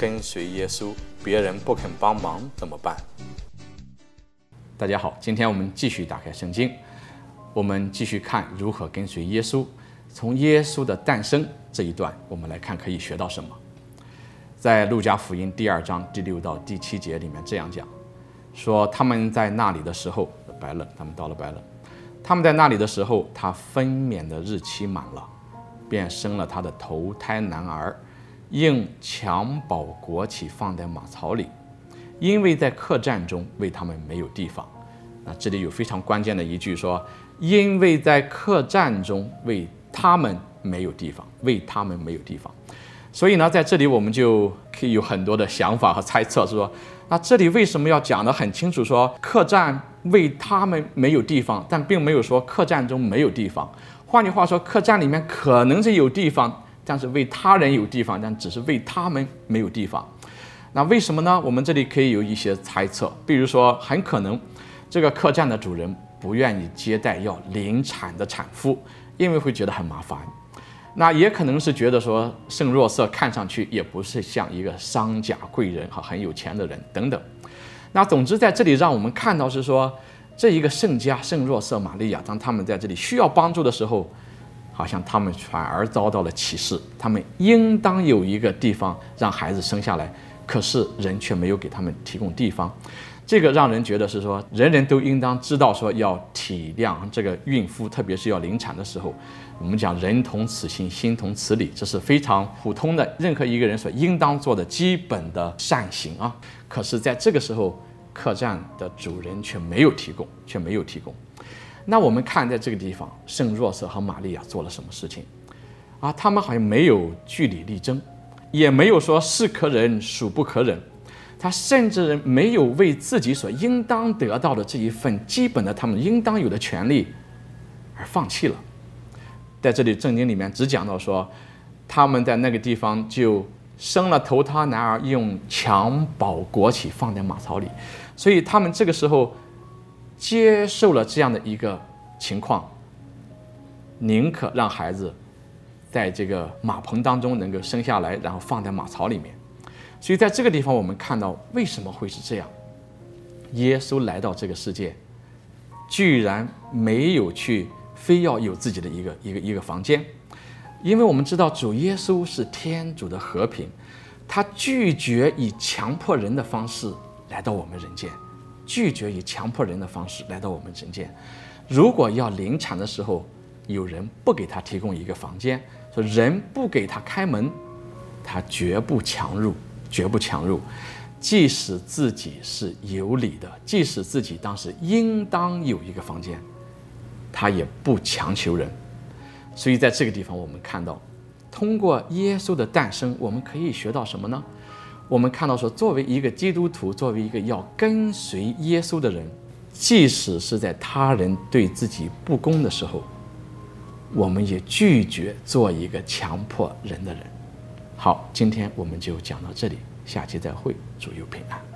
跟随耶稣，别人不肯帮忙怎么办？大家好，今天我们继续打开圣经，我们继续看如何跟随耶稣。从耶稣的诞生这一段，我们来看可以学到什么。在路加福音第二章第六到第七节里面这样讲，说他们在那里的时候，白了，他们到了白了，他们在那里的时候，他分娩的日期满了，便生了他的头胎男儿。应襁褓裹起，放在马槽里，因为在客栈中为他们没有地方。那，这里有非常关键的一句说：“因为在客栈中为他们没有地方，为他们没有地方。”所以呢，在这里我们就可以有很多的想法和猜测，是说，那这里为什么要讲得很清楚，说客栈为他们没有地方，但并没有说客栈中没有地方。换句话说，客栈里面可能是有地方。但是为他人有地方，但只是为他们没有地方。那为什么呢？我们这里可以有一些猜测，比如说，很可能这个客栈的主人不愿意接待要临产的产妇，因为会觉得很麻烦。那也可能是觉得说，圣若瑟看上去也不是像一个商贾贵人哈，很有钱的人等等。那总之在这里让我们看到是说，这一个圣家圣若瑟玛利亚，当他们在这里需要帮助的时候。好像他们反而遭到了歧视，他们应当有一个地方让孩子生下来，可是人却没有给他们提供地方，这个让人觉得是说，人人都应当知道说要体谅这个孕妇，特别是要临产的时候，我们讲人同此心，心同此理，这是非常普通的，任何一个人所应当做的基本的善行啊。可是在这个时候，客栈的主人却没有提供，却没有提供。那我们看，在这个地方，圣若瑟和玛利亚做了什么事情？啊，他们好像没有据理力争，也没有说是可忍孰不可忍，他甚至没有为自己所应当得到的这一份基本的他们应当有的权利而放弃了。在这里，圣经里面只讲到说，他们在那个地方就生了头胎男儿，用襁褓裹起，放在马槽里，所以他们这个时候。接受了这样的一个情况，宁可让孩子在这个马棚当中能够生下来，然后放在马槽里面。所以在这个地方，我们看到为什么会是这样？耶稣来到这个世界，居然没有去非要有自己的一个一个一个房间，因为我们知道主耶稣是天主的和平，他拒绝以强迫人的方式来到我们人间。拒绝以强迫人的方式来到我们人间。如果要临产的时候，有人不给他提供一个房间，说人不给他开门，他绝不强入，绝不强入。即使自己是有理的，即使自己当时应当有一个房间，他也不强求人。所以在这个地方，我们看到，通过耶稣的诞生，我们可以学到什么呢？我们看到说，作为一个基督徒，作为一个要跟随耶稣的人，即使是在他人对自己不公的时候，我们也拒绝做一个强迫人的人。好，今天我们就讲到这里，下期再会，祝有平安。